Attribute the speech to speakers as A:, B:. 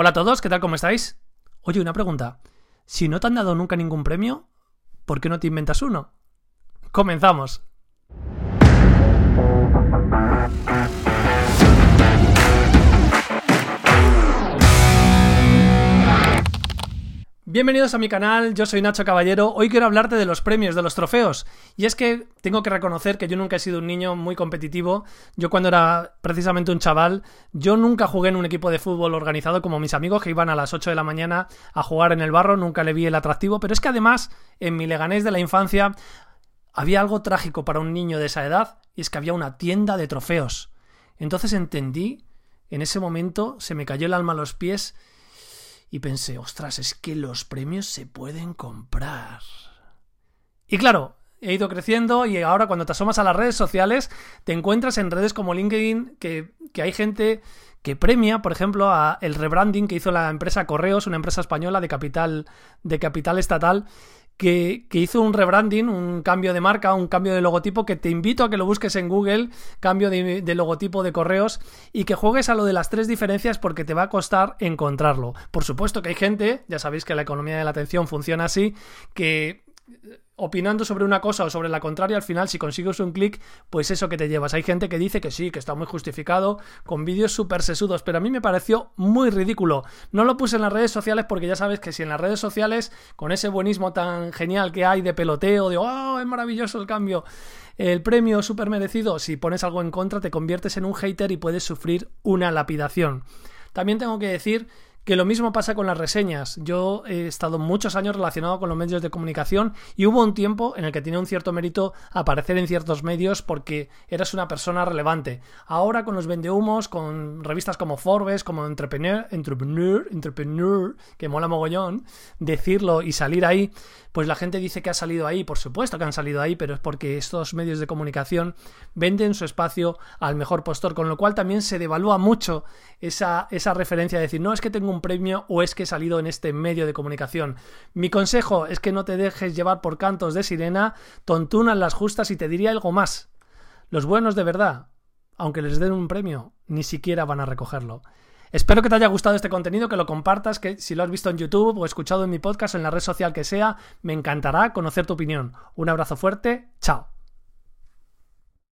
A: Hola a todos, ¿qué tal? ¿Cómo estáis? Oye, una pregunta. Si no te han dado nunca ningún premio, ¿por qué no te inventas uno? Comenzamos. Bienvenidos a mi canal, yo soy Nacho Caballero. Hoy quiero hablarte de los premios, de los trofeos. Y es que tengo que reconocer que yo nunca he sido un niño muy competitivo. Yo cuando era precisamente un chaval, yo nunca jugué en un equipo de fútbol organizado como mis amigos que iban a las 8 de la mañana a jugar en el barro, nunca le vi el atractivo. Pero es que además, en mi Leganés de la infancia, había algo trágico para un niño de esa edad, y es que había una tienda de trofeos. Entonces entendí, en ese momento se me cayó el alma a los pies y pensé, ostras, es que los premios se pueden comprar. Y claro, he ido creciendo y ahora cuando te asomas a las redes sociales, te encuentras en redes como LinkedIn que, que hay gente que premia, por ejemplo, a el rebranding que hizo la empresa Correos, una empresa española de capital, de capital estatal, que, hizo un rebranding, un cambio de marca, un cambio de logotipo, que te invito a que lo busques en Google, cambio de, logotipo de correos, y que juegues a lo de las tres diferencias porque te va a costar encontrarlo. Por supuesto que hay gente, ya sabéis que la economía de la atención funciona así, que opinando sobre una cosa o sobre la contraria, al final si consigues un clic, pues eso que te llevas. Hay gente que dice que sí, que está muy justificado, con vídeos súper sesudos, pero a mí me pareció muy ridículo. No lo puse en las redes sociales porque ya sabes que si en las redes sociales, con ese buenismo tan genial que hay de peloteo, de oh, es maravilloso el cambio, el premio súper merecido, si pones algo en contra te conviertes en un hater y puedes sufrir una lapidación. También tengo que decir que lo mismo pasa con las reseñas. Yo he estado muchos años relacionado con los medios de comunicación y hubo un tiempo en el que tenía un cierto mérito aparecer en ciertos medios porque eras una persona relevante. Ahora con los vendehumos, con revistas como Forbes, como Entrepreneur, Entrepreneur, Entrepreneur, que mola mogollón, decirlo y salir ahí, pues la gente dice que ha salido ahí, por supuesto que han salido ahí, pero es porque estos medios de comunicación venden su espacio al mejor postor, con lo cual también se devalúa mucho esa, esa referencia de decir, no es que tengo un premio o es que he salido en este medio de comunicación. Mi consejo es que no te dejes llevar por cantos de sirena, tontunas las justas y te diría algo más. Los buenos de verdad, aunque les den un premio, ni siquiera van a recogerlo. Espero que te haya gustado este contenido, que lo compartas, que si lo has visto en YouTube o escuchado en mi podcast o en la red social que sea, me encantará conocer tu opinión. Un abrazo fuerte, chao.